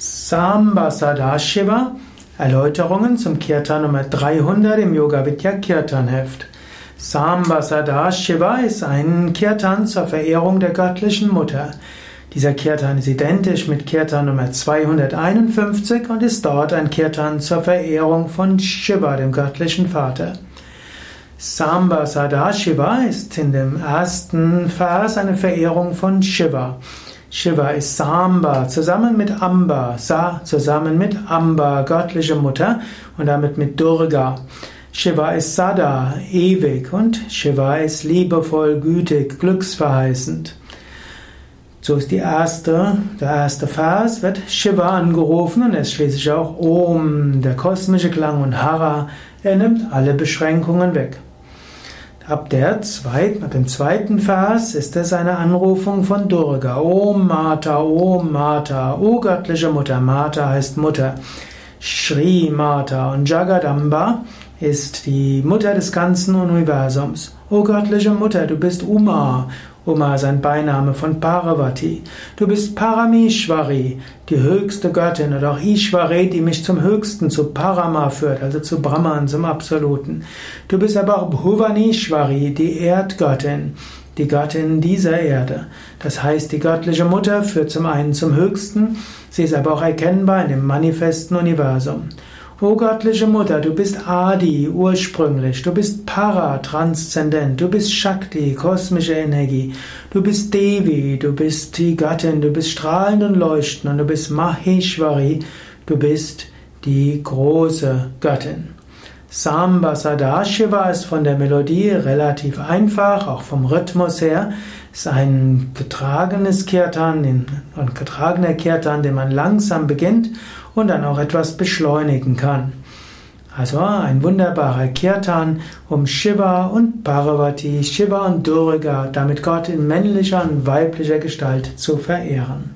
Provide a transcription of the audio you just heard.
Samba Sadashiva Erläuterungen zum Kirtan Nummer 300 im Yoga Vidya Kirtan Heft. Samba Sadashiva ist ein Kirtan zur Verehrung der göttlichen Mutter. Dieser Kirtan ist identisch mit Kirtan Nummer 251 und ist dort ein Kirtan zur Verehrung von Shiva, dem göttlichen Vater. Samba Sadashiva ist in dem ersten Vers eine Verehrung von Shiva. Shiva ist Samba zusammen mit Amba, Sa zusammen mit Amba, göttliche Mutter und damit mit Durga. Shiva ist Sada, ewig und Shiva ist liebevoll, gütig, glücksverheißend. So ist die erste, der erste Vers, wird Shiva angerufen und es schließlich auch Om, der kosmische Klang und Hara, er nimmt alle Beschränkungen weg. Ab, der zweiten, ab dem zweiten Vers ist es eine Anrufung von Durga. Om Mata, Om Mata, O göttliche Mutter. Mata heißt Mutter. Shri Mata und Jagadamba ist die Mutter des ganzen Universums. O göttliche Mutter, du bist Uma. Uma ist ein Beiname von Parvati. Du bist Paramishwari, die höchste Göttin, oder auch Ishwari, die mich zum Höchsten, zu Parama führt, also zu Brahman, zum Absoluten. Du bist aber auch Bhuvanishwari, die Erdgöttin, die Göttin dieser Erde. Das heißt, die göttliche Mutter führt zum einen zum Höchsten, sie ist aber auch erkennbar in dem manifesten Universum. O göttliche Mutter, du bist Adi, ursprünglich, du bist Para, transzendent, du bist Shakti, kosmische Energie, du bist Devi, du bist die Gattin, du bist strahlend und leuchtend. Und du bist Maheshwari, du bist die große Göttin. Samba Sadashiva ist von der Melodie relativ einfach, auch vom Rhythmus her. Ist ein getragenes Kirtan, ein getragener Kirtan, den man langsam beginnt und dann auch etwas beschleunigen kann. Also ein wunderbarer Kirtan, um Shiva und Parvati, Shiva und Durga, damit Gott in männlicher und weiblicher Gestalt zu verehren.